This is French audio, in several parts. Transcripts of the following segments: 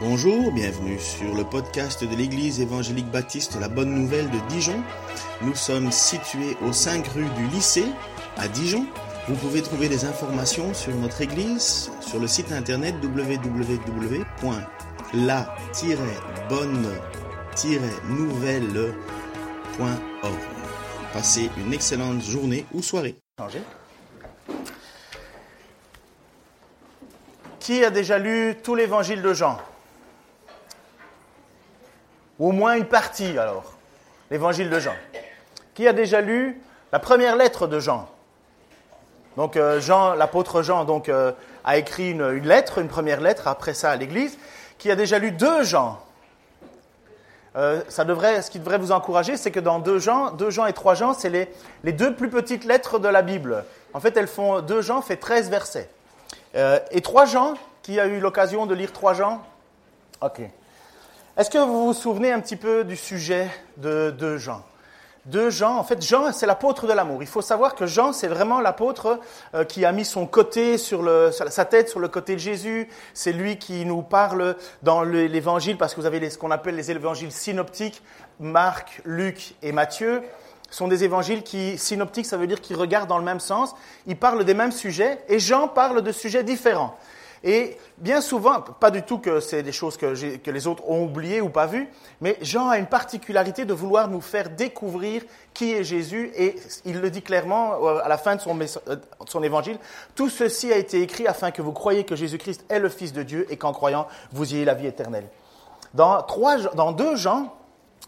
Bonjour, bienvenue sur le podcast de l'Église évangélique baptiste La Bonne Nouvelle de Dijon. Nous sommes situés au 5 rue du lycée à Dijon. Vous pouvez trouver des informations sur notre Église sur le site internet www.la-bonne-nouvelle.org. Passez une excellente journée ou soirée. Qui a déjà lu tout l'évangile de Jean? Ou au moins une partie alors, l'évangile de Jean. Qui a déjà lu la première lettre de Jean Donc euh, Jean, l'apôtre Jean, donc euh, a écrit une, lettre, une première lettre après ça à l'Église. Qui a déjà lu deux Jean euh, ça devrait, ce qui devrait vous encourager, c'est que dans deux Jean, deux Jean et trois Jean, c'est les, les, deux plus petites lettres de la Bible. En fait, elles font deux Jean fait 13 versets. Et trois Jean, qui a eu l'occasion de lire trois Jean Ok. Est-ce que vous vous souvenez un petit peu du sujet de Jean? De Jean. En fait, Jean, c'est l'apôtre de l'amour. Il faut savoir que Jean, c'est vraiment l'apôtre euh, qui a mis son côté sur sa tête sur le côté de Jésus. C'est lui qui nous parle dans l'évangile, parce que vous avez ce qu'on appelle les évangiles synoptiques, Marc, Luc et Matthieu. Sont des évangiles qui, synoptiques, ça veut dire qu'ils regardent dans le même sens. Ils parlent des mêmes sujets, et Jean parle de sujets différents. Et bien souvent, pas du tout que c'est des choses que, les autres ont oubliées ou pas vues, mais Jean a une particularité de vouloir nous faire découvrir qui est Jésus, et il le dit clairement euh, à la fin de son, euh, évangile, tout ceci a été écrit afin que vous croyiez que Jésus-Christ est le Fils de Dieu et qu'en croyant, vous ayez la vie éternelle. Dans, dans deux Jean,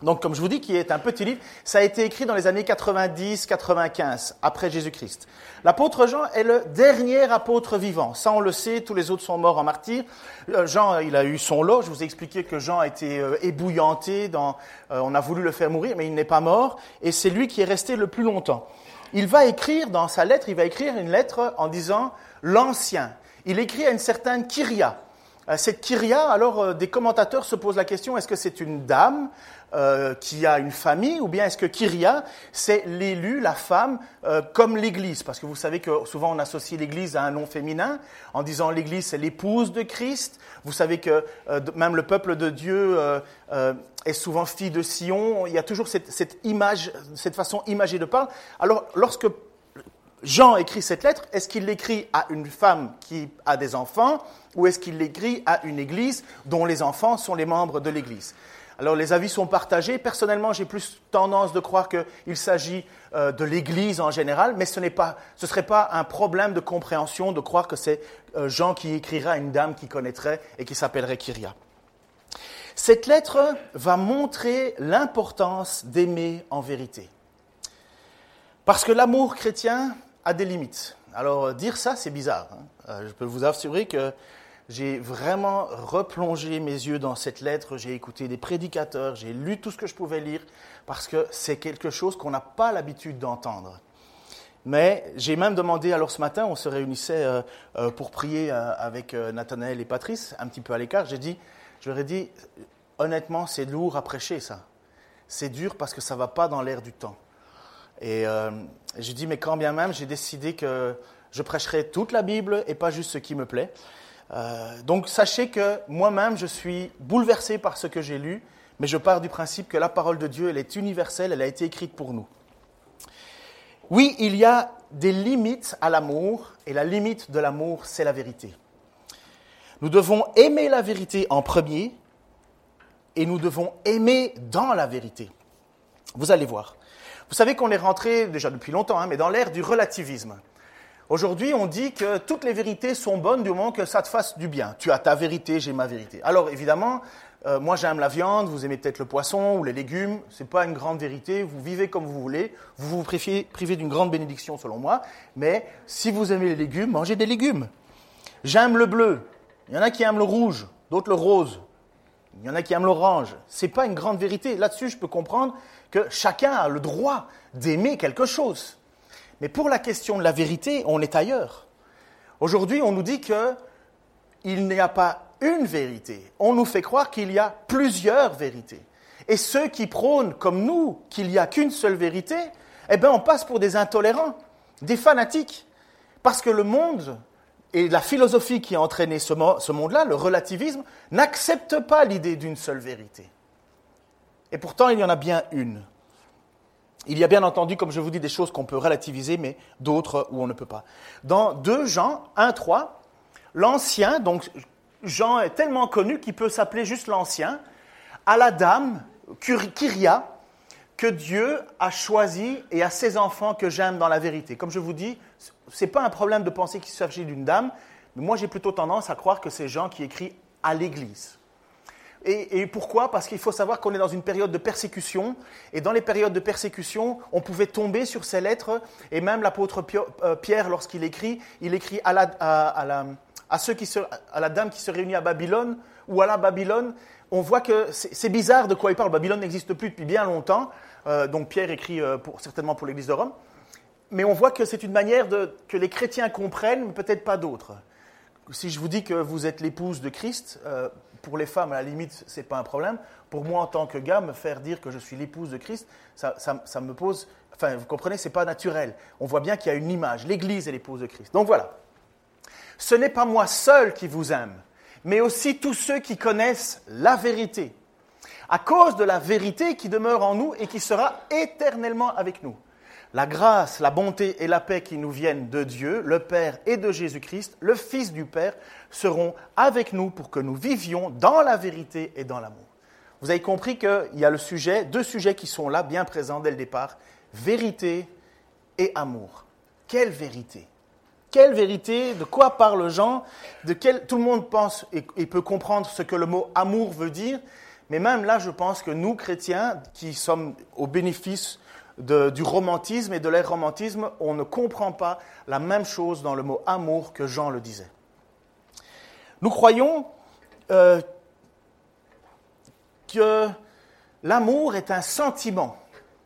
donc, comme je vous dis, qui est un petit livre, ça a été écrit dans les années 90-95, après Jésus-Christ. L'apôtre Jean est le dernier apôtre vivant. Ça, on le sait, tous les autres sont morts en martyr. Euh, Jean, il a eu son lot. Je vous ai expliqué que Jean a été euh, ébouillanté. Dans, euh, on a voulu le faire mourir, mais il n'est pas mort. Et c'est lui qui est resté le plus longtemps. Il va écrire, dans sa lettre, il va écrire une lettre en disant l'ancien. Il écrit à une certaine Kyria. Cette Kyria, alors des commentateurs se posent la question, est-ce que c'est une dame euh, qui a une famille, ou bien est-ce que Kyria, c'est l'élu, la femme, euh, comme l'Église? Parce que vous savez que souvent on associe l'Église à un nom féminin, en disant l'Église c'est l'épouse de Christ. Vous savez que euh, même le peuple de Dieu euh, est souvent fille de Sion. Il y a toujours cette, cette image, cette façon imagée de parler. Alors lorsque Jean écrit cette lettre, est-ce qu'il l'écrit à une femme qui a des enfants ou est-ce qu'il l'écrit à une église dont les enfants sont les membres de l'église? Alors les avis sont partagés. Personnellement, j'ai plus tendance de croire qu'il s'agit euh, de l'Église en général, mais ce ne serait pas un problème de compréhension de croire que c'est euh, Jean qui écrira à une dame qui connaîtrait et qui s'appellerait Kyria. Cette lettre va montrer l'importance d'aimer en vérité. Parce que l'amour chrétien a des limites. Alors dire ça, c'est bizarre. Hein. Euh, je peux vous assurer que j'ai vraiment replongé mes yeux dans cette lettre, j'ai écouté des prédicateurs, j'ai lu tout ce que je pouvais lire, parce que c'est quelque chose qu'on n'a pas l'habitude d'entendre. Mais j'ai même demandé, alors ce matin, on se réunissait euh, euh, pour prier euh, avec Nathanaël et Patrice, un petit peu à l'écart, j'ai dit, je leur ai dit, honnêtement, c'est lourd à prêcher ça. C'est dur parce que ça ne va pas dans l'air du temps. Et j'ai dit, mais quand bien même, j'ai décidé que je prêcherai toute la Bible et pas juste ce qui me plaît. Euh, donc sachez que moi-même, je suis bouleversé par ce que j'ai lu, mais je pars du principe que la parole de Dieu, elle est universelle, elle a été écrite pour nous. Oui, il y a des limites à l'amour, et la limite de l'amour, c'est la vérité. Nous devons aimer la vérité en premier, et nous devons aimer dans la vérité. Vous allez voir. Vous savez qu'on est rentré déjà depuis longtemps, hein, mais dans l'ère du relativisme. Aujourd'hui, on dit que toutes les vérités sont bonnes du moment que ça te fasse du bien. Tu as ta vérité, j'ai ma vérité. Alors évidemment, euh, moi j'aime la viande, vous aimez peut-être le poisson ou les légumes. Ce n'est pas une grande vérité. Vous vivez comme vous voulez. Vous vous privez d'une grande bénédiction selon moi. Mais si vous aimez les légumes, mangez des légumes. J'aime le bleu. Il y en a qui aiment le rouge, d'autres le rose. Il y en a qui aiment l'orange. Ce n'est pas une grande vérité. Là-dessus, je peux comprendre que chacun a le droit d'aimer quelque chose. Mais pour la question de la vérité, on est ailleurs. Aujourd'hui, on nous dit qu'il n'y a pas une vérité. On nous fait croire qu'il y a plusieurs vérités. Et ceux qui prônent, comme nous, qu'il n'y a qu'une seule vérité, eh bien, on passe pour des intolérants, des fanatiques. Parce que le monde et la philosophie qui a entraîné ce, monde-là, le relativisme, n'accepte pas l'idée d'une seule vérité. Et pourtant, il y en a bien une. Il y a bien entendu, comme je vous dis, des choses qu'on peut relativiser, mais d'autres où on ne peut pas. Dans 2 Jean 1, 3, l'ancien, donc Jean est tellement connu qu'il peut s'appeler juste l'ancien, à la dame, Kyria, que Dieu a choisi et à ses enfants que j'aime dans la vérité. Comme je vous dis, ce n'est pas un problème de penser qu'il s'agit d'une dame, mais moi j'ai plutôt tendance à croire que c'est Jean qui écrit à l'Église. Et, pourquoi? Parce qu'il faut savoir qu'on est dans une période de persécution, et dans les périodes de persécution, on pouvait tomber sur ces lettres, et même l'apôtre euh, Pierre, lorsqu'il écrit, il écrit à ceux qui à la dame qui se réunit à Babylone, ou à la Babylone, on voit que c'est bizarre de quoi il parle. Babylone n'existe plus depuis bien longtemps, euh, donc Pierre écrit euh, certainement pour l'Église de Rome, mais on voit que c'est une manière que les chrétiens comprennent, mais peut-être pas d'autres. Si je vous dis que vous êtes l'épouse de Christ, pour les femmes, à la limite, ce n'est pas un problème. Pour moi, en tant que gars, me faire dire que je suis l'épouse de Christ, ça, me pose. Enfin, vous comprenez, ce n'est pas naturel. On voit bien qu'il y a une image. L'Église est l'épouse de Christ. Donc voilà. Ce n'est pas moi seul qui vous aime, mais aussi tous ceux qui connaissent la vérité. À cause de la vérité qui demeure en nous et qui sera éternellement avec nous. La grâce, la bonté et la paix qui nous viennent de Dieu, le Père et de Jésus-Christ, le Fils du Père, seront avec nous pour que nous vivions dans la vérité et dans l'amour. Vous avez compris qu'il y a le sujet, deux sujets qui sont là, bien présents dès le départ, vérité et amour. Quelle vérité? Quelle vérité? De quoi parle Jean? De quel, Tout le monde pense et peut comprendre ce que le mot amour veut dire, mais même là, je pense que nous, chrétiens, qui sommes au bénéfice du romantisme et de l'romantisme, on ne comprend pas la même chose dans le mot amour que Jean le disait. Nous croyons euh, que l'amour est un sentiment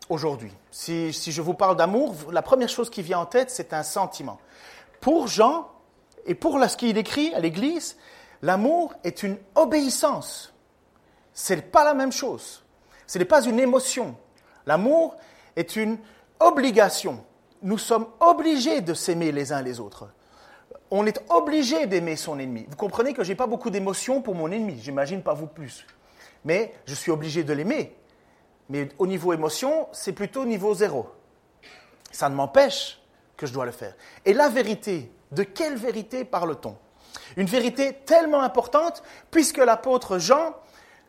aujourd'hui. Si, si, je vous parle d'amour, la première chose qui vient en tête, c'est un sentiment. Pour Jean, et pour ce qu'il écrit à l'Église, l'amour est une obéissance. Ce n'est pas la même chose. Ce n'est pas une émotion. L'amour est une obligation. Nous sommes obligés de s'aimer les uns les autres. On est obligé d'aimer son ennemi. Vous comprenez que je n'ai pas beaucoup d'émotions pour mon ennemi, j'imagine pas vous plus. Mais je suis obligé de l'aimer. Mais au niveau émotion, c'est plutôt niveau zéro. Ça ne m'empêche que je dois le faire. Et la vérité, de quelle vérité parle-t-on? Une vérité tellement importante, puisque l'apôtre Jean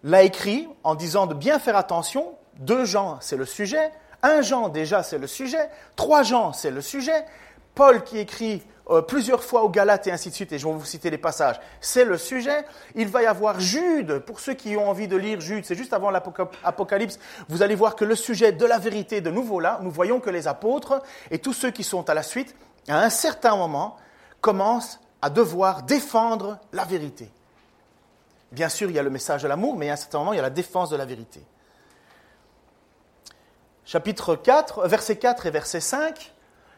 l'a écrit en disant de bien faire attention. Deux Jean, c'est le sujet. Un Jean, déjà, c'est le sujet. Trois Jean, c'est le sujet. Paul qui écrit euh, plusieurs fois aux Galates et ainsi de suite, et je vais vous citer les passages, c'est le sujet. Il va y avoir Jude, pour ceux qui ont envie de lire Jude, c'est juste avant l'Apocalypse, vous allez voir que le sujet de la vérité, de nouveau là, nous voyons que les apôtres et tous ceux qui sont à la suite, à un certain moment, commencent à devoir défendre la vérité. Bien sûr, il y a le message de l'amour, mais à un certain moment, il y a la défense de la vérité chapitre 4, verset 4 et verset 5,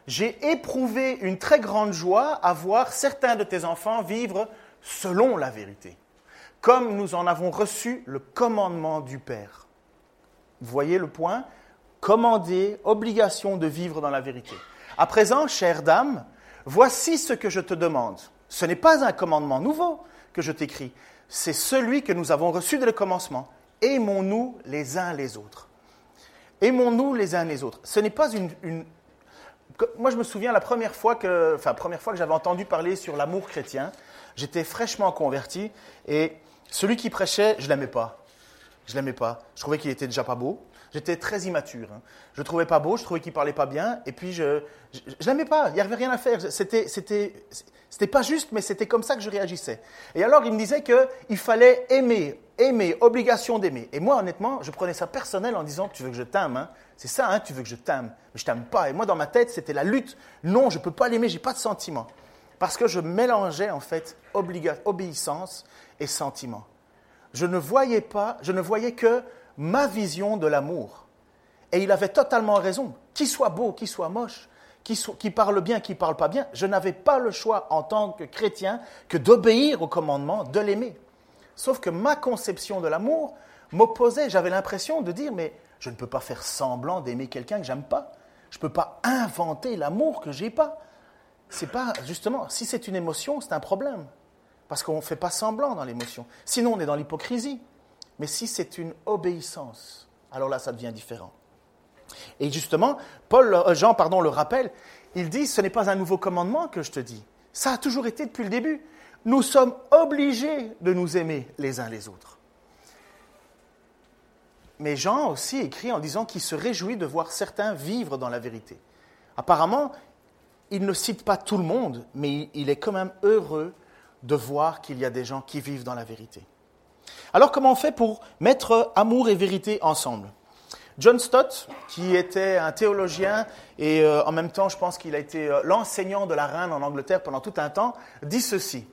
J'ai éprouvé une très grande joie à voir certains de tes enfants vivre selon la vérité, comme nous en avons reçu le commandement du Père. Vous voyez le point? Commander, obligation de vivre dans la vérité. À présent, chère dame, voici ce que je te demande. Ce n'est pas un commandement nouveau que je t'écris, c'est celui que nous avons reçu dès le commencement. Aimons-nous les uns les autres. Aimons-nous les uns les autres. Ce n'est pas une, Moi, je me souviens la première fois que, j'avais entendu parler sur l'amour chrétien. J'étais fraîchement converti et celui qui prêchait, je l'aimais pas. Je l'aimais pas. Je trouvais qu'il était déjà pas beau. J'étais très immature. Hein. Je le trouvais pas beau, je trouvais qu'il parlait pas bien, et puis je, je, l'aimais pas. Il n'y avait rien à faire. C'était, c'était, c'était pas juste, mais c'était comme ça que je réagissais. Et alors, il me disait qu'il fallait aimer, aimer, obligation d'aimer. Et moi, honnêtement, je prenais ça personnel en disant, tu veux que je t'aime, hein? C'est ça, hein, tu veux que je t'aime. Mais je t'aime pas. Et moi, dans ma tête, c'était la lutte. Non, je peux pas l'aimer, j'ai pas de sentiment. Parce que je mélangeais, en fait, obéissance et sentiment. Je ne voyais pas, je ne voyais que ma vision de l'amour. Et il avait totalement raison. Qu'il soit beau, qu'il soit moche, qu'il parle bien, qu'il parle pas bien, je n'avais pas le choix en tant que chrétien que d'obéir au commandement, de l'aimer. Sauf que ma conception de l'amour m'opposait. J'avais l'impression de dire, mais je ne peux pas faire semblant d'aimer quelqu'un que j'aime pas. Je ne peux pas inventer l'amour que j'ai pas. c'est pas, justement, si c'est une émotion, c'est un problème. Parce qu'on ne fait pas semblant dans l'émotion. Sinon, on est dans l'hypocrisie. Mais si c'est une obéissance, alors là, ça devient différent. Et justement, Paul, euh, Jean pardon, le rappelle, il dit, ce n'est pas un nouveau commandement que je te dis. Ça a toujours été depuis le début. Nous sommes obligés de nous aimer les uns les autres. Mais Jean aussi écrit en disant qu'il se réjouit de voir certains vivre dans la vérité. Apparemment, il ne cite pas tout le monde, mais il est quand même heureux de voir qu'il y a des gens qui vivent dans la vérité. Alors comment on fait pour mettre amour et vérité ensemble? John Stott, qui était un théologien et euh, en même temps je pense qu'il a été euh, l'enseignant de la reine en Angleterre pendant tout un temps, dit ceci.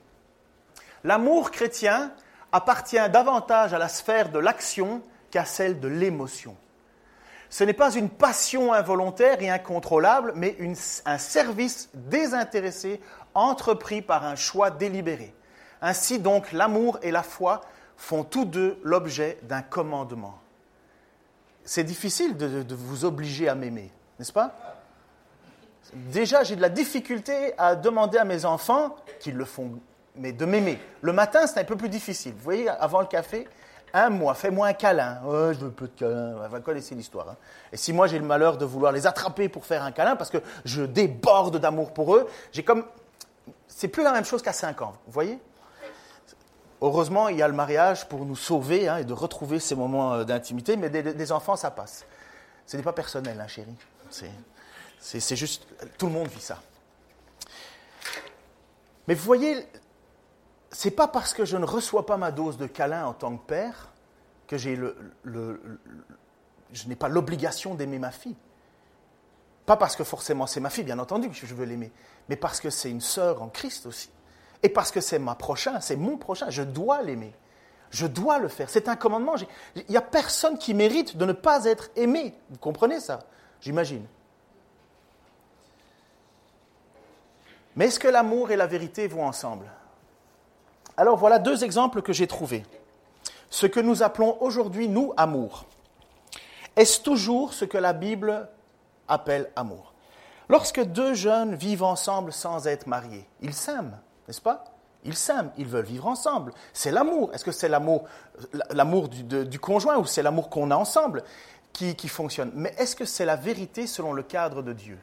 L'amour chrétien appartient davantage à la sphère de l'action qu'à celle de l'émotion. Ce n'est pas une passion involontaire et incontrôlable, mais un service désintéressé entrepris par un choix délibéré. Ainsi donc, l'amour et la foi font tous deux l'objet d'un commandement. C'est difficile de, vous obliger à m'aimer, n'est-ce pas? Déjà, j'ai de la difficulté à demander à mes enfants, qu'ils le font, mais de m'aimer. Le matin, c'est un peu plus difficile. Vous voyez, avant le café, un mois, fais-moi un câlin. Je veux peu de câlin. Vous connaissez l'histoire. Hein. Et si moi j'ai le malheur de vouloir les attraper pour faire un câlin, parce que je déborde d'amour pour eux, j'ai comme. C'est plus la même chose qu'à 5 ans, vous voyez? Heureusement, il y a le mariage pour nous sauver hein, et de retrouver ces moments euh, d'intimité, mais des, enfants, ça passe. Ce n'est pas personnel, hein, chérie. C'est juste. Tout le monde vit ça. Mais vous voyez, c'est pas parce que je ne reçois pas ma dose de câlin en tant que père que j'ai le, je n'ai pas l'obligation d'aimer ma fille. Pas parce que forcément c'est ma fille, bien entendu que je veux l'aimer, mais parce que c'est une sœur en Christ aussi. Et parce que c'est ma prochain, c'est mon prochain, je dois l'aimer. Je dois le faire. C'est un commandement. Il n'y a personne qui mérite de ne pas être aimé. Vous comprenez ça? J'imagine. Mais est-ce que l'amour et la vérité vont ensemble? Alors voilà deux exemples que j'ai trouvés. Ce que nous appelons aujourd'hui, nous, amour. Est-ce toujours ce que la Bible appelle amour? Lorsque deux jeunes vivent ensemble sans être mariés, ils s'aiment, n'est-ce pas? Ils s'aiment, ils veulent vivre ensemble. C'est l'amour. Est-ce que c'est l'amour, l'amour du, conjoint ou c'est l'amour qu'on a ensemble qui, qui fonctionne? Mais est-ce que c'est la vérité selon le cadre de Dieu?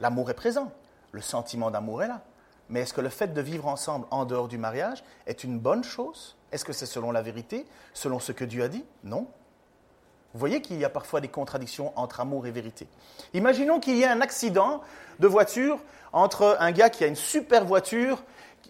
L'amour est présent, le sentiment d'amour est là. Mais est-ce que le fait de vivre ensemble en dehors du mariage est une bonne chose? Est-ce que c'est selon la vérité, selon ce que Dieu a dit? Non. Vous voyez qu'il y a parfois des contradictions entre amour et vérité. Imaginons qu'il y ait un accident de voiture entre un gars qui a une super voiture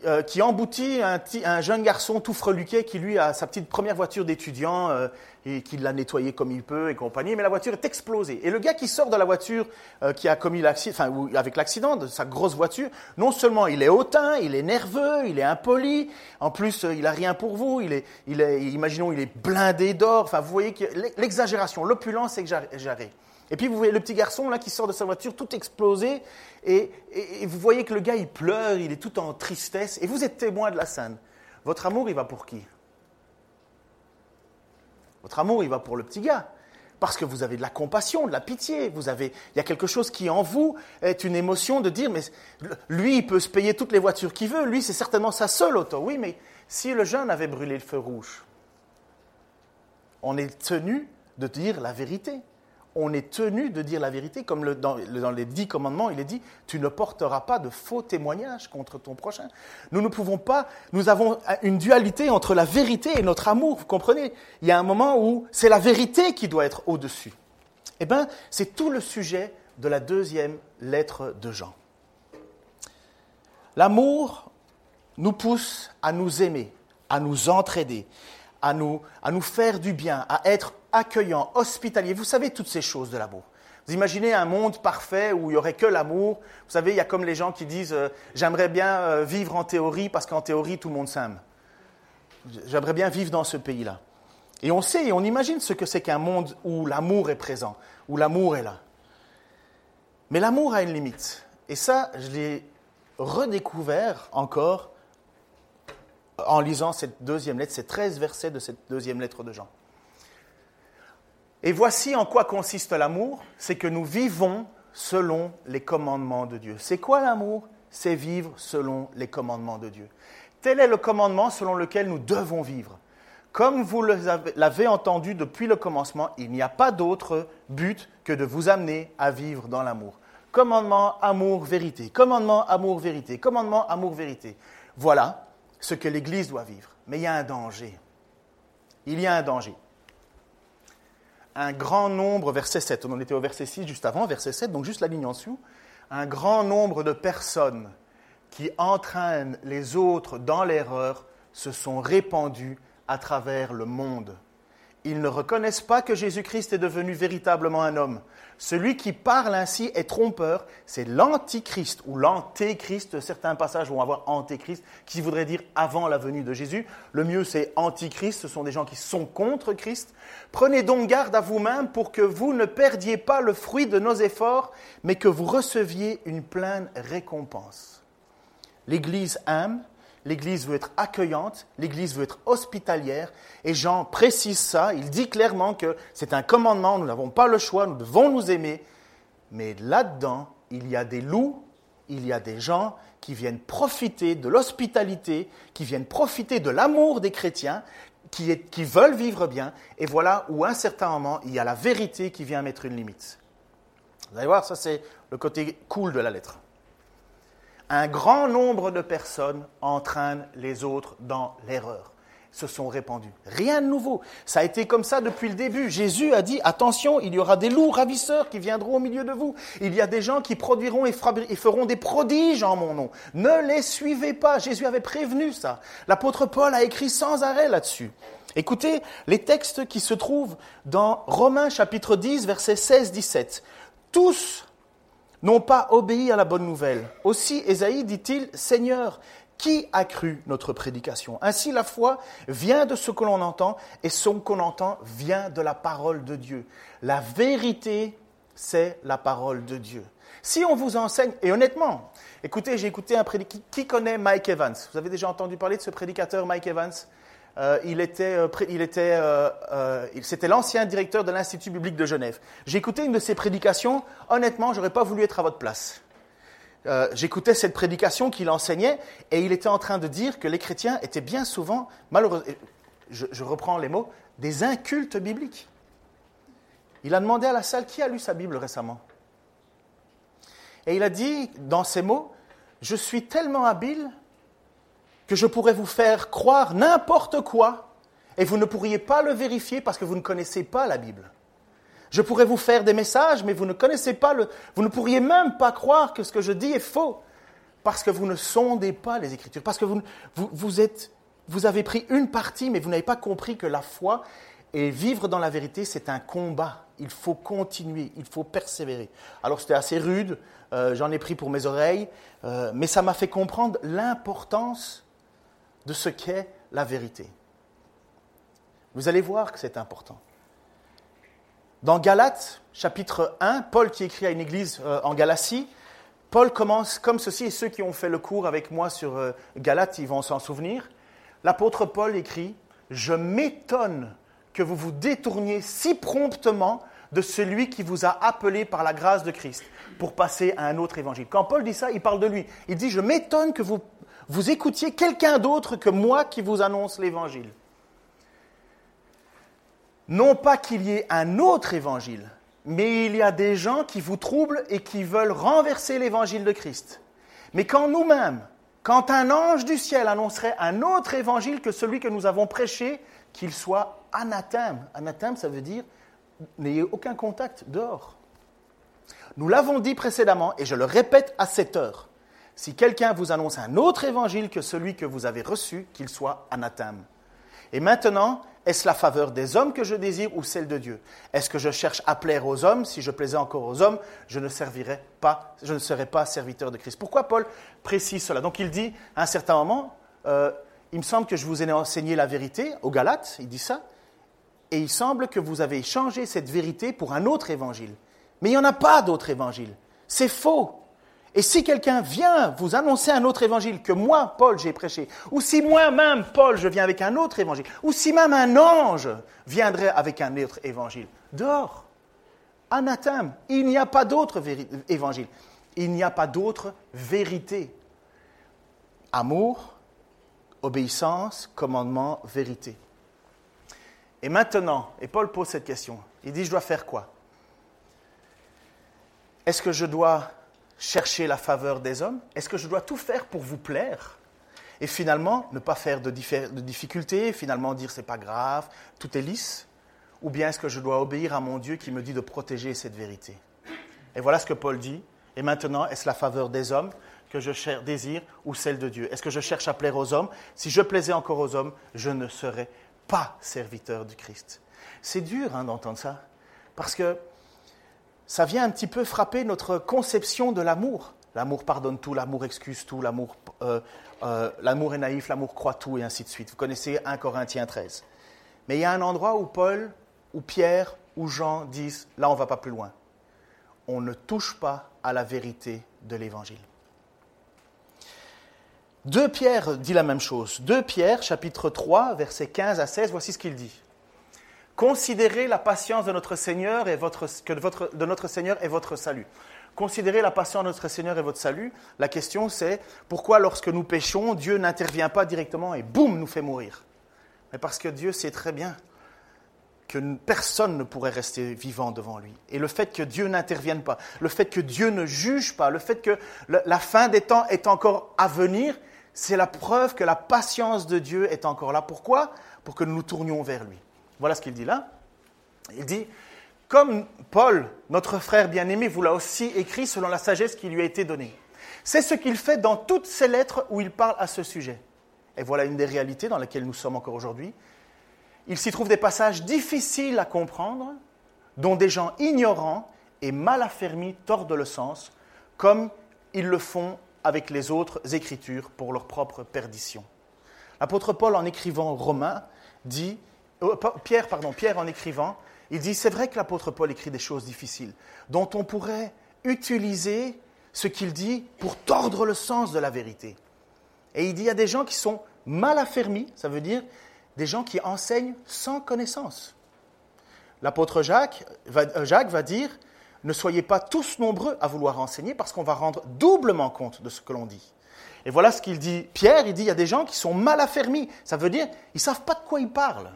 euh, qui emboutit un, jeune garçon tout freluquet qui lui a sa petite première voiture d'étudiant euh, et qui l'a nettoyée comme il peut et compagnie, mais la voiture est explosée. Et le gars qui sort de la voiture euh, qui a commis l'accident, enfin avec l'accident de sa grosse voiture, non seulement il est hautain, il est nerveux, il est impoli, en plus il a rien pour vous, il est, il est imaginons il est blindé d'or. Enfin vous voyez que l'exagération, l'opulence exagérée. Et puis vous voyez le petit garçon là qui sort de sa voiture tout explosé et, vous voyez que le gars il pleure, il est tout en tristesse et vous êtes témoin de la scène. Votre amour il va pour qui? Votre amour il va pour le petit gars parce que vous avez de la compassion, de la pitié, vous avez il y a quelque chose qui en vous est une émotion de dire mais lui il peut se payer toutes les voitures qu'il veut, lui c'est certainement sa seule auto. Oui, mais si le jeune avait brûlé le feu rouge, on est tenu de dire la vérité on est tenu de dire la vérité, comme dans, les dix commandements, il est dit, tu ne porteras pas de faux témoignages contre ton prochain. Nous ne pouvons pas, nous avons une dualité entre la vérité et notre amour, vous comprenez? Il y a un moment où c'est la vérité qui doit être au-dessus. Eh bien, c'est tout le sujet de la deuxième lettre de Jean. L'amour nous pousse à nous aimer, à nous entraider, à nous, à nous faire du bien, à être accueillant, hospitalier. Vous savez toutes ces choses de l'amour. Vous imaginez un monde parfait où il n'y aurait que l'amour. Vous savez, il y a comme les gens qui disent euh, J'aimerais bien euh, vivre en théorie parce qu'en théorie, tout le monde s'aime. J'aimerais bien vivre dans ce pays-là. Et on sait et on imagine ce que c'est qu'un monde où l'amour est présent, où l'amour est là. Mais l'amour a une limite. Et ça, je l'ai redécouvert encore en lisant cette deuxième lettre, ces 13 versets de cette deuxième lettre de Jean. Et voici en quoi consiste l'amour, c'est que nous vivons selon les commandements de Dieu. C'est quoi l'amour? C'est vivre selon les commandements de Dieu. Tel est le commandement selon lequel nous devons vivre. Comme vous l'avez entendu depuis le commencement, il n'y a pas d'autre but que de vous amener à vivre dans l'amour. Commandement, amour, vérité. Commandement, amour, vérité. Commandement, amour, vérité. Voilà ce que l'Église doit vivre. Mais il y a un danger. Il y a un danger. Un grand nombre, verset 7, on en était au verset 6 juste avant, verset 7, donc juste la ligne en dessous. Un grand nombre de personnes qui entraînent les autres dans l'erreur se sont répandues à travers le monde. Ils ne reconnaissent pas que Jésus-Christ est devenu véritablement un homme. Celui qui parle ainsi est trompeur, c'est l'antichrist ou l'antéchrist. Certains passages vont avoir antéchrist, qui voudrait dire avant la venue de Jésus. Le mieux, c'est antichrist, ce sont des gens qui sont contre Christ. Prenez donc garde à vous-même pour que vous ne perdiez pas le fruit de nos efforts, mais que vous receviez une pleine récompense. L'Église aime, l'Église veut être accueillante, l'Église veut être hospitalière, et Jean précise ça, il dit clairement que c'est un commandement, nous n'avons pas le choix, nous devons nous aimer, mais là-dedans, il y a des loups, il y a des gens qui viennent profiter de l'hospitalité, qui viennent profiter de l'amour des chrétiens, qui, veulent vivre bien, et voilà où à un certain moment, il y a la vérité qui vient mettre une limite. Vous allez voir, ça c'est le côté cool de la lettre un grand nombre de personnes entraînent les autres dans l'erreur se sont répandus. Rien de nouveau. Ça a été comme ça depuis le début. Jésus a dit, attention, il y aura des loups ravisseurs qui viendront au milieu de vous. Il y a des gens qui produiront et, feront des prodiges en mon nom. Ne les suivez pas. Jésus avait prévenu ça. L'apôtre Paul a écrit sans arrêt là-dessus. Écoutez les textes qui se trouvent dans Romains chapitre 10, versets 16-17. Tous n'ont pas obéi à la bonne nouvelle. Aussi, Ésaïe dit-il, Seigneur, qui a cru notre prédication? Ainsi, la foi vient de ce que l'on entend, et ce qu'on entend vient de la parole de Dieu. La vérité, c'est la parole de Dieu. Si on vous enseigne, et honnêtement, écoutez, j'ai écouté un prédicateur, qui connaît Mike Evans? Vous avez déjà entendu parler de ce prédicateur Mike Evans? Euh, il était, euh, euh, c'était l'ancien directeur de l'Institut biblique de Genève. J'ai écouté une de ses prédications. Honnêtement, j'aurais pas voulu être à votre place. J'écoutais cette prédication qu'il enseignait et il était en train de dire que les chrétiens étaient bien souvent, malheureusement, je, je reprends les mots, des incultes bibliques. Il a demandé à la salle qui a lu sa Bible récemment? Et il a dit dans ces mots, je suis tellement habile que je pourrais vous faire croire n'importe quoi et vous ne pourriez pas le vérifier parce que vous ne connaissez pas la Bible. Je pourrais vous faire des messages, mais vous ne connaissez pas le... Vous ne pourriez même pas croire que ce que je dis est faux parce que vous ne sondez pas les Écritures, parce que vous, vous, vous, êtes, vous avez pris une partie, mais vous n'avez pas compris que la foi et vivre dans la vérité, c'est un combat. Il faut continuer, il faut persévérer. Alors c'était assez rude, euh, j'en ai pris pour mes oreilles, euh, mais ça m'a fait comprendre l'importance de ce qu'est la vérité. Vous allez voir que c'est important. Dans Galates, chapitre 1, Paul qui écrit à une église euh, en Galatie, Paul commence comme ceci, et ceux qui ont fait le cours avec moi sur euh, Galates, ils vont s'en souvenir. L'apôtre Paul écrit, Je m'étonne que vous vous détourniez si promptement de celui qui vous a appelé par la grâce de Christ pour passer à un autre évangile. Quand Paul dit ça, il parle de lui. Il dit, je m'étonne que vous vous écoutiez quelqu'un d'autre que moi qui vous annonce l'évangile. Non pas qu'il y ait un autre évangile, mais il y a des gens qui vous troublent et qui veulent renverser l'évangile de Christ. Mais quand nous-mêmes, quand un ange du ciel annoncerait un autre évangile que celui que nous avons prêché, qu'il soit anathème. Anathème, ça veut dire n'ayez aucun contact dehors. Nous l'avons dit précédemment, et je le répète à cette heure. Si quelqu'un vous annonce un autre évangile que celui que vous avez reçu, qu'il soit anathème. Et maintenant, est-ce la faveur des hommes que je désire ou celle de Dieu? Est-ce que je cherche à plaire aux hommes? Si je plaisais encore aux hommes, je ne pas, je ne serais pas serviteur de Christ. Pourquoi Paul précise cela? Donc il dit à un certain moment, euh, il me semble que je vous ai enseigné la vérité aux Galates, il dit ça, et il semble que vous avez changé cette vérité pour un autre évangile. Mais il n'y en a pas d'autre évangile. C'est faux. Et si quelqu'un vient vous annoncer un autre évangile que moi, Paul, j'ai prêché, ou si moi-même, Paul, je viens avec un autre évangile, ou si même un ange viendrait avec un autre évangile, dehors, anathème, il n'y a pas d'autre évangile, il n'y a pas d'autre vérité. amour, obéissance, commandement, vérité. Et maintenant, et Paul pose cette question, il dit, je dois faire quoi? Est-ce que je dois chercher la faveur des hommes Est-ce que je dois tout faire pour vous plaire Et finalement, ne pas faire de, de difficultés, finalement dire c'est pas grave, tout est lisse Ou bien est-ce que je dois obéir à mon Dieu qui me dit de protéger cette vérité? Et voilà ce que Paul dit. Et maintenant, est-ce la faveur des hommes que je désire ou celle de Dieu? Est-ce que je cherche à plaire aux hommes? Si je plaisais encore aux hommes, je ne serais pas serviteur du Christ. C'est dur hein, d'entendre ça, parce que ça vient un petit peu frapper notre conception de l'amour. L'amour pardonne tout, l'amour excuse tout, l'amour euh, euh, est naïf, l'amour croit tout, et ainsi de suite. Vous connaissez 1 Corinthiens 13. Mais il y a un endroit où Paul, ou Pierre, ou Jean disent, là on ne va pas plus loin. On ne touche pas à la vérité de l'Évangile. Deux Pierre dit la même chose. Deux Pierre, chapitre 3, versets 15 à 16, voici ce qu'il dit. Considérez la patience de notre Seigneur et votre, salut. Considérez la patience de notre Seigneur et votre salut. La question c'est pourquoi lorsque nous péchons, Dieu n'intervient pas directement et boum, nous fait mourir? Mais parce que Dieu sait très bien que personne ne pourrait rester vivant devant lui. Et le fait que Dieu n'intervienne pas, le fait que Dieu ne juge pas, le fait que la fin des temps est encore à venir, c'est la preuve que la patience de Dieu est encore là. Pourquoi? Pour que nous nous tournions vers lui. Voilà ce qu'il dit là. Il dit, comme Paul, notre frère bien-aimé, vous l'a aussi écrit selon la sagesse qui lui a été donnée. C'est ce qu'il fait dans toutes ses lettres où il parle à ce sujet. Et voilà une des réalités dans lesquelles nous sommes encore aujourd'hui. Il s'y trouve des passages difficiles à comprendre, dont des gens ignorants et mal affermis tordent le sens, comme ils le font avec les autres écritures pour leur propre perdition. L'apôtre Paul, en écrivant Romains, dit, Pierre, pardon, Pierre en écrivant, il dit, c'est vrai que l'apôtre Paul écrit des choses difficiles, dont on pourrait utiliser ce qu'il dit pour tordre le sens de la vérité. Et il dit, il y a des gens qui sont mal affermis, ça veut dire des gens qui enseignent sans connaissance. L'apôtre Jacques euh, va dire, ne soyez pas tous nombreux à vouloir enseigner parce qu'on va rendre doublement compte de ce que l'on dit. Et voilà ce qu'il dit. Pierre, il dit, il y a des gens qui sont mal affermis. Ça veut dire, ils ne savent pas de quoi ils parlent.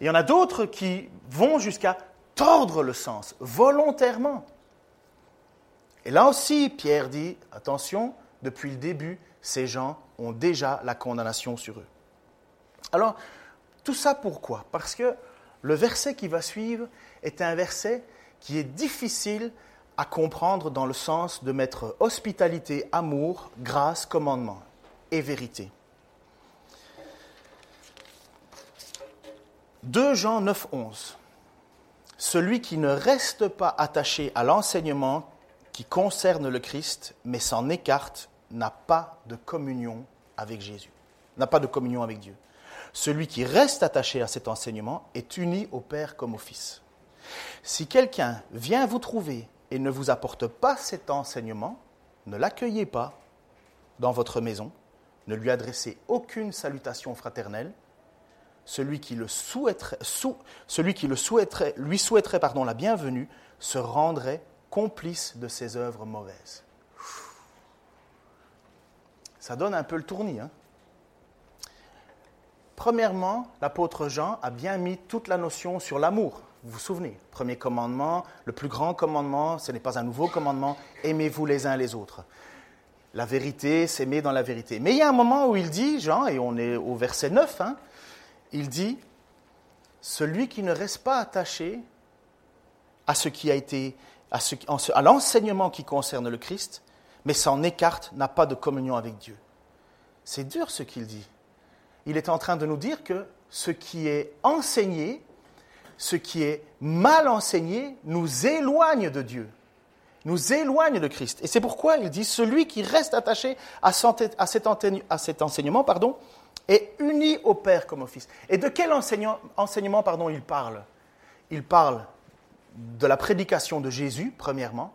Il y en a d'autres qui vont jusqu'à tordre le sens, volontairement. Et là aussi, Pierre dit, attention, depuis le début, ces gens ont déjà la condamnation sur eux. Alors, tout ça pourquoi? Parce que le verset qui va suivre est un verset qui est difficile à comprendre dans le sens de mettre hospitalité, amour, grâce, commandement et vérité. 2 Jean 9, 11. Celui qui ne reste pas attaché à l'enseignement qui concerne le Christ, mais s'en écarte, n'a pas de communion avec Jésus, n'a pas de communion avec Dieu. Celui qui reste attaché à cet enseignement est uni au Père comme au Fils. Si quelqu'un vient vous trouver et ne vous apporte pas cet enseignement, ne l'accueillez pas dans votre maison, ne lui adressez aucune salutation fraternelle. Celui qui, le souhaiterait, celui qui lui souhaiterait pardon, la bienvenue se rendrait complice de ses œuvres mauvaises. Ça donne un peu le tournis. Hein Premièrement, l'apôtre Jean a bien mis toute la notion sur l'amour. Vous vous souvenez, premier commandement, le plus grand commandement, ce n'est pas un nouveau commandement, aimez-vous les uns les autres. La vérité, s'aimer dans la vérité. Mais il y a un moment où il dit, Jean, et on est au verset 9, hein, il dit, celui qui ne reste pas attaché à ce qui a été, à, l'enseignement qui concerne le Christ, mais s'en écarte, n'a pas de communion avec Dieu. C'est dur ce qu'il dit. Il est en train de nous dire que ce qui est enseigné ce qui est mal enseigné nous éloigne de Dieu, nous éloigne de Christ. Et c'est pourquoi il dit, celui qui reste attaché à, cet enseignement pardon, est uni au Père comme au Fils. Et de quel enseignement pardon, il parle? Il parle de la prédication de Jésus, premièrement,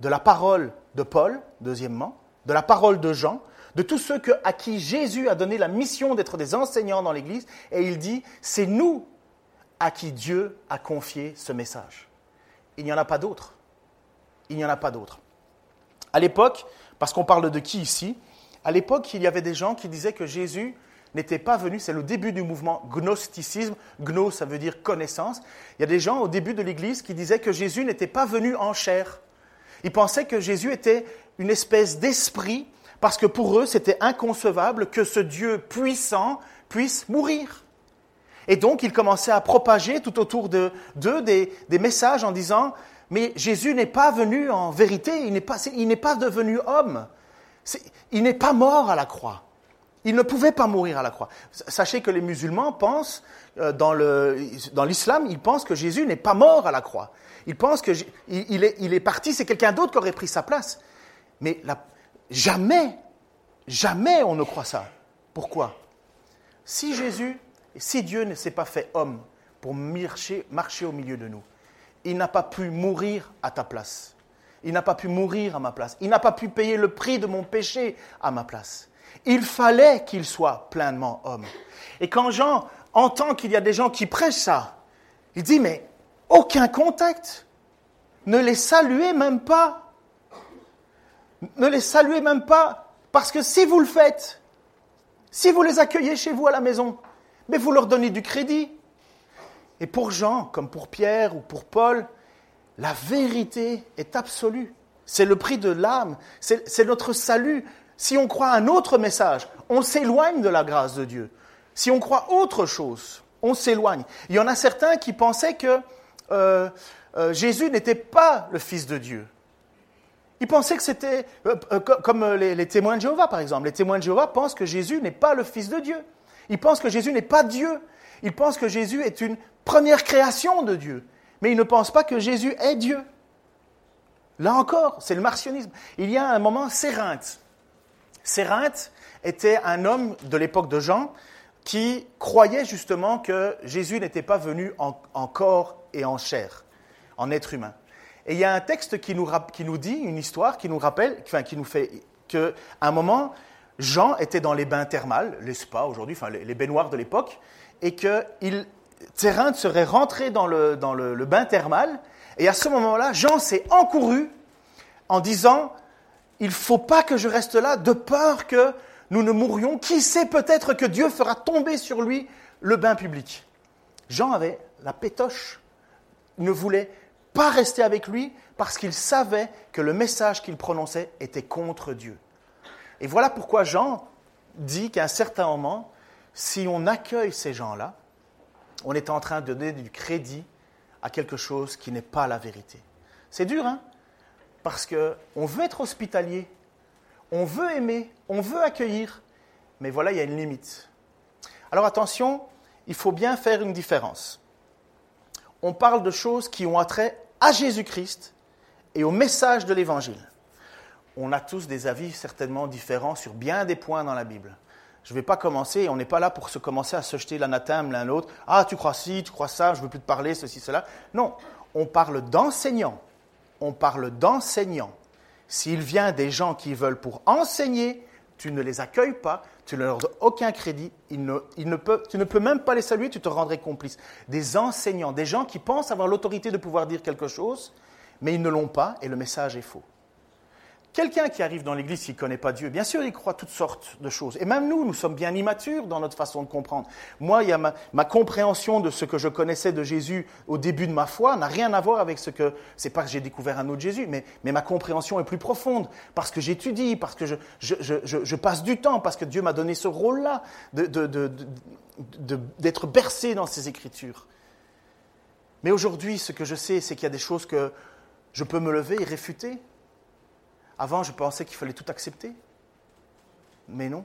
de la parole de Paul, deuxièmement, de la parole de Jean, de tous ceux à qui Jésus a donné la mission d'être des enseignants dans l'Église. Et il dit, c'est nous à qui Dieu a confié ce message. Il n'y en a pas d'autre. Il n'y en a pas d'autre. À l'époque, parce qu'on parle de qui ici À l'époque, il y avait des gens qui disaient que Jésus n'était pas venu, c'est le début du mouvement gnosticisme, gnos ça veut dire connaissance. Il y a des gens au début de l'Église qui disaient que Jésus n'était pas venu en chair. Ils pensaient que Jésus était une espèce d'esprit, parce que pour eux c'était inconcevable que ce Dieu puissant puisse mourir. Et donc ils commençaient à propager tout autour d'eux des, des messages en disant, mais Jésus n'est pas venu en vérité, il n'est pas, pas devenu homme. Il n'est pas mort à la croix. Il ne pouvait pas mourir à la croix. Sachez que les musulmans pensent, euh, dans l'islam, ils pensent que Jésus n'est pas mort à la croix. Ils pensent qu'il est, il est parti, c'est quelqu'un d'autre qui aurait pris sa place. Mais jamais, jamais on ne croit ça. Pourquoi? Si Jésus, si Dieu ne s'est pas fait homme pour marcher au milieu de nous, il n'a pas pu mourir à ta place. Il n'a pas pu mourir à ma place. Il n'a pas pu payer le prix de mon péché à ma place. Il fallait qu'il soit pleinement homme. Et quand Jean entend qu'il y a des gens qui prêchent ça, il dit, mais aucun contact. Ne les saluez même pas. Ne les saluez même pas. Parce que si vous le faites, si vous les accueillez chez vous à la maison, mais vous leur donnez du crédit. Et pour Jean, comme pour Pierre ou pour Paul, la vérité est absolue. C'est le prix de l'âme, c'est notre salut. Si on croit un autre message, on s'éloigne de la grâce de Dieu. Si on croit autre chose, on s'éloigne. Il y en a certains qui pensaient que euh, euh, Jésus n'était pas le Fils de Dieu. Ils pensaient que c'était euh, comme les, témoins de Jéhovah, par exemple. Les témoins de Jéhovah pensent que Jésus n'est pas le Fils de Dieu. Ils pensent que Jésus n'est pas Dieu. Ils pensent que Jésus est une première création de Dieu. Mais ils ne pensent pas que Jésus est Dieu. Là encore, c'est le martionnisme. Il y a un moment Sérinthe. Sérinthe était un homme de l'époque de Jean qui croyait justement que Jésus n'était pas venu en, corps et en chair, en être humain. Et il y a un texte qui nous, qui nous dit, une histoire qui nous rappelle, enfin qui nous fait qu'à un moment, Jean était dans les bains thermales, les spas aujourd'hui, enfin les, baignoires de l'époque, et que il, serait rentré dans le, dans le bain thermal, et à ce moment-là, Jean s'est encouru en disant il ne faut pas que je reste là de peur que nous ne mourions. Qui sait peut-être que Dieu fera tomber sur lui le bain public. Jean avait la pétoche, il ne voulait pas rester avec lui parce qu'il savait que le message qu'il prononçait était contre Dieu. Et voilà pourquoi Jean dit qu'à un certain moment, si on accueille ces gens-là, on est en train de donner du crédit à quelque chose qui n'est pas la vérité. C'est dur, hein? Parce qu'on veut être hospitalier, on veut aimer, on veut accueillir, mais voilà, il y a une limite. Alors attention, il faut bien faire une différence. On parle de choses qui ont attrait à Jésus-Christ et au message de l'Évangile. On a tous des avis certainement différents sur bien des points dans la Bible. Je ne vais pas commencer, on n'est pas là pour se commencer à se jeter l'anathème l'un l'autre. Ah, tu crois ci, tu crois ça, je ne veux plus te parler, ceci, cela. Non, on parle d'enseignants on parle d'enseignants. S'il vient des gens qui veulent pour enseigner, tu ne les accueilles pas, tu ne leur donnes aucun crédit, tu ne peux même pas les saluer, tu te rendrais complice. Des enseignants, des gens qui pensent avoir l'autorité de pouvoir dire quelque chose, mais ils ne l'ont pas et le message est faux. Quelqu'un qui arrive dans l'Église qui ne connaît pas Dieu, bien sûr, il croit toutes sortes de choses. Et même nous, nous sommes bien immatures dans notre façon de comprendre. Moi, il y a ma, compréhension de ce que je connaissais de Jésus au début de ma foi n'a rien à voir avec ce que... C'est pas que j'ai découvert un autre Jésus, mais, ma compréhension est plus profonde parce que j'étudie, parce que je, passe du temps, parce que Dieu m'a donné ce rôle-là d'être bercé dans ses Écritures. Mais aujourd'hui, ce que je sais, c'est qu'il y a des choses que je peux me lever et réfuter. Avant, je pensais qu'il fallait tout accepter. Mais non.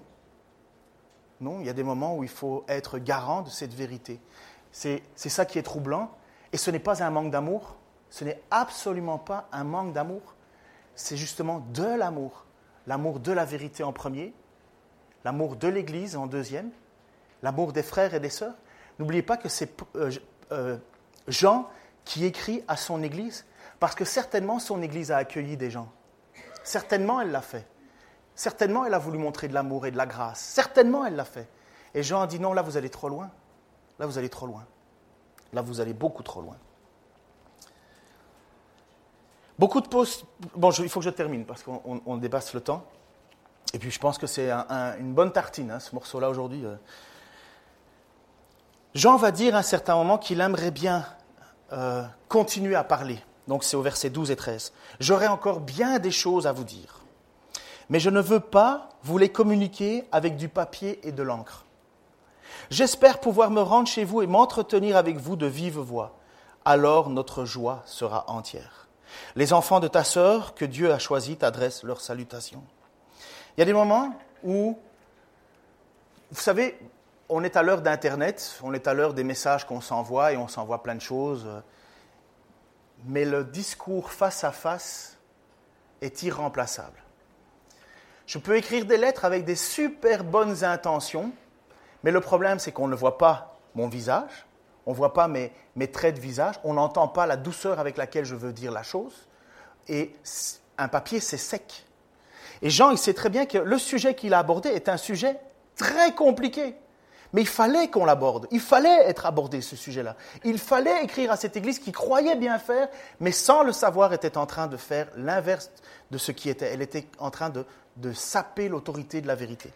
Non, il y a des moments où il faut être garant de cette vérité. C'est ça qui est troublant. Et ce n'est pas un manque d'amour. Ce n'est absolument pas un manque d'amour. C'est justement de l'amour. L'amour de la vérité en premier, l'amour de l'Église en deuxième, l'amour des frères et des sœurs. N'oubliez pas que c'est euh, euh, Jean qui écrit à son Église, parce que certainement son Église a accueilli des gens. Certainement, elle l'a fait. Certainement, elle a voulu montrer de l'amour et de la grâce. Certainement, elle l'a fait. Et Jean a dit non, là, vous allez trop loin. Là, vous allez trop loin. Là, vous allez beaucoup trop loin. Beaucoup de postes. Bon, il faut que je termine parce qu'on dépasse le temps. Et puis je pense que c'est une bonne tartine, hein, ce morceau-là aujourd'hui. Euh. Jean va dire à un certain moment qu'il aimerait bien euh, continuer à parler. Donc c'est au verset 12 et 13. J'aurai encore bien des choses à vous dire, mais je ne veux pas vous les communiquer avec du papier et de l'encre. J'espère pouvoir me rendre chez vous et m'entretenir avec vous de vive voix. Alors notre joie sera entière. Les enfants de ta sœur que Dieu a choisis t'adressent leurs salutations. Il y a des moments où, vous savez, on est à l'heure d'Internet, on est à l'heure des messages qu'on s'envoie et on s'envoie plein de choses. Mais le discours face à face est irremplaçable. Je peux écrire des lettres avec des super bonnes intentions, mais le problème c'est qu'on ne voit pas mon visage, on ne voit pas mes, mes traits de visage, on n'entend pas la douceur avec laquelle je veux dire la chose, et un papier c'est sec. Et Jean, il sait très bien que le sujet qu'il a abordé est un sujet très compliqué. Mais il fallait qu'on l'aborde, il fallait être abordé ce sujet-là. Il fallait écrire à cette Église qui croyait bien faire, mais sans le savoir était en train de faire l'inverse de ce qui était. Elle était en train de, saper l'autorité de la vérité.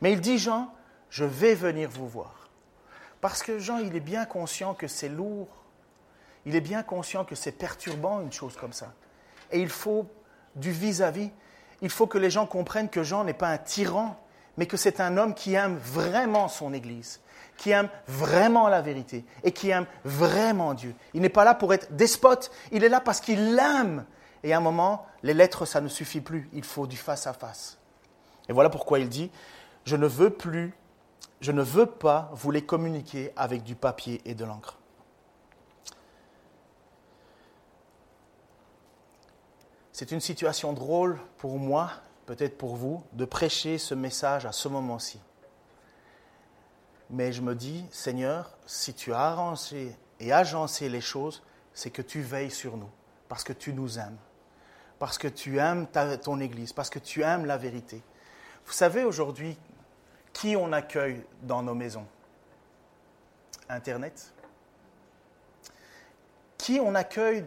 Mais il dit, Jean, je vais venir vous voir. Parce que Jean, il est bien conscient que c'est lourd, il est bien conscient que c'est perturbant une chose comme ça. Et il faut du vis-à-vis, -vis. il faut que les gens comprennent que Jean n'est pas un tyran, mais que c'est un homme qui aime vraiment son Église, qui aime vraiment la vérité et qui aime vraiment Dieu. Il n'est pas là pour être despote, il est là parce qu'il l'aime. Et à un moment, les lettres, ça ne suffit plus, il faut du face à face. Et voilà pourquoi il dit, je ne veux plus, je ne veux pas vous les communiquer avec du papier et de l'encre. C'est une situation drôle pour moi peut-être pour vous, de prêcher ce message à ce moment-ci. Mais je me dis, Seigneur, si tu as arrangé et agencé les choses, c'est que tu veilles sur nous, parce que tu nous aimes, parce que tu aimes ton Église, parce que tu aimes la vérité. Vous savez aujourd'hui qui on accueille dans nos maisons? Internet? Qui on accueille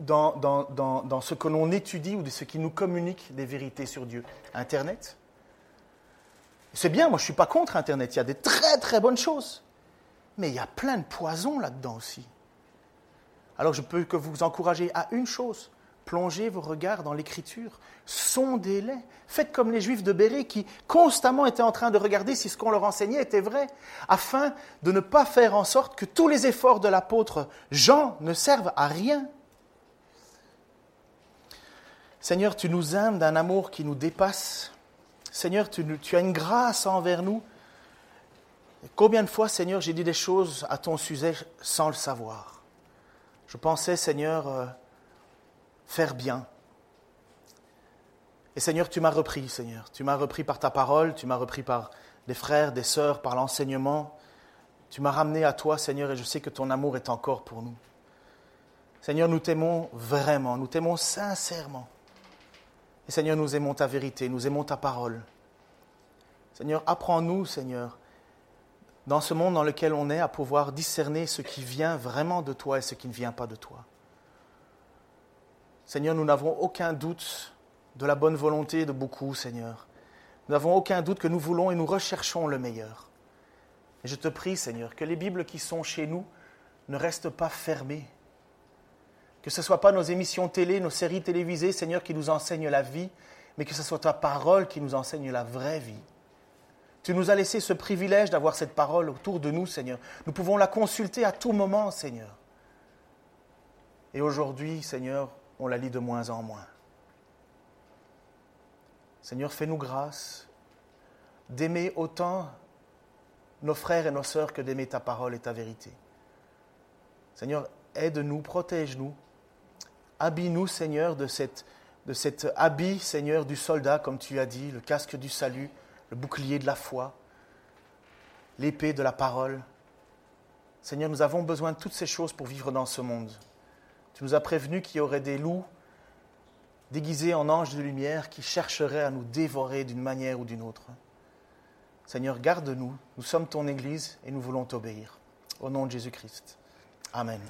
dans, ce que l'on étudie ou de ce qui nous communique des vérités sur Dieu Internet C'est bien, moi je ne suis pas contre Internet, il y a des très très bonnes choses. Mais il y a plein de poisons là-dedans aussi. Alors je peux que vous encourager à une chose, Plongez vos regards dans l'écriture, sondez-les. Faites comme les juifs de Béré qui constamment étaient en train de regarder si ce qu'on leur enseignait était vrai, afin de ne pas faire en sorte que tous les efforts de l'apôtre Jean ne servent à rien. Seigneur, tu nous aimes d'un amour qui nous dépasse. Seigneur, tu, as une grâce envers nous. combien de fois, Seigneur, j'ai dit des choses à ton sujet sans le savoir. Je pensais, Seigneur, euh, faire bien. Et Seigneur, tu m'as repris, Seigneur. Tu m'as repris par ta parole, tu m'as repris par des frères, des sœurs, par l'enseignement. Tu m'as ramené à toi, Seigneur, et je sais que ton amour est encore pour nous. Seigneur, nous t'aimons vraiment, nous t'aimons sincèrement. Et Seigneur, nous aimons ta vérité, nous aimons ta parole. Seigneur, apprends-nous, Seigneur, dans ce monde dans lequel on est, à pouvoir discerner ce qui vient vraiment de toi et ce qui ne vient pas de toi. Seigneur, nous n'avons aucun doute de la bonne volonté de beaucoup, Seigneur. Nous n'avons aucun doute que nous voulons et nous recherchons le meilleur. Et je te prie, Seigneur, que les Bibles qui sont chez nous ne restent pas fermées. Que ce ne soit pas nos émissions télé, nos séries télévisées, Seigneur, qui nous enseignent la vie, mais que ce soit ta parole qui nous enseigne la vraie vie. Tu nous as laissé ce privilège d'avoir cette parole autour de nous, Seigneur. Nous pouvons la consulter à tout moment, Seigneur. Et aujourd'hui, Seigneur, on la lit de moins en moins. Seigneur, fais-nous grâce d'aimer autant nos frères et nos sœurs que d'aimer ta parole et ta vérité. Seigneur, aide-nous, protège-nous, habille-nous, Seigneur, de, cet habit, Seigneur, du soldat, comme tu as dit, le casque du salut, le bouclier de la foi, l'épée de la parole. Seigneur, nous avons besoin de toutes ces choses pour vivre dans ce monde. Tu nous as prévenu qu'il y aurait des loups déguisés en anges de lumière qui chercheraient à nous dévorer d'une manière ou d'une autre. Seigneur, garde-nous. Nous sommes ton Église et nous voulons t'obéir. Au nom de Jésus-Christ. Amen.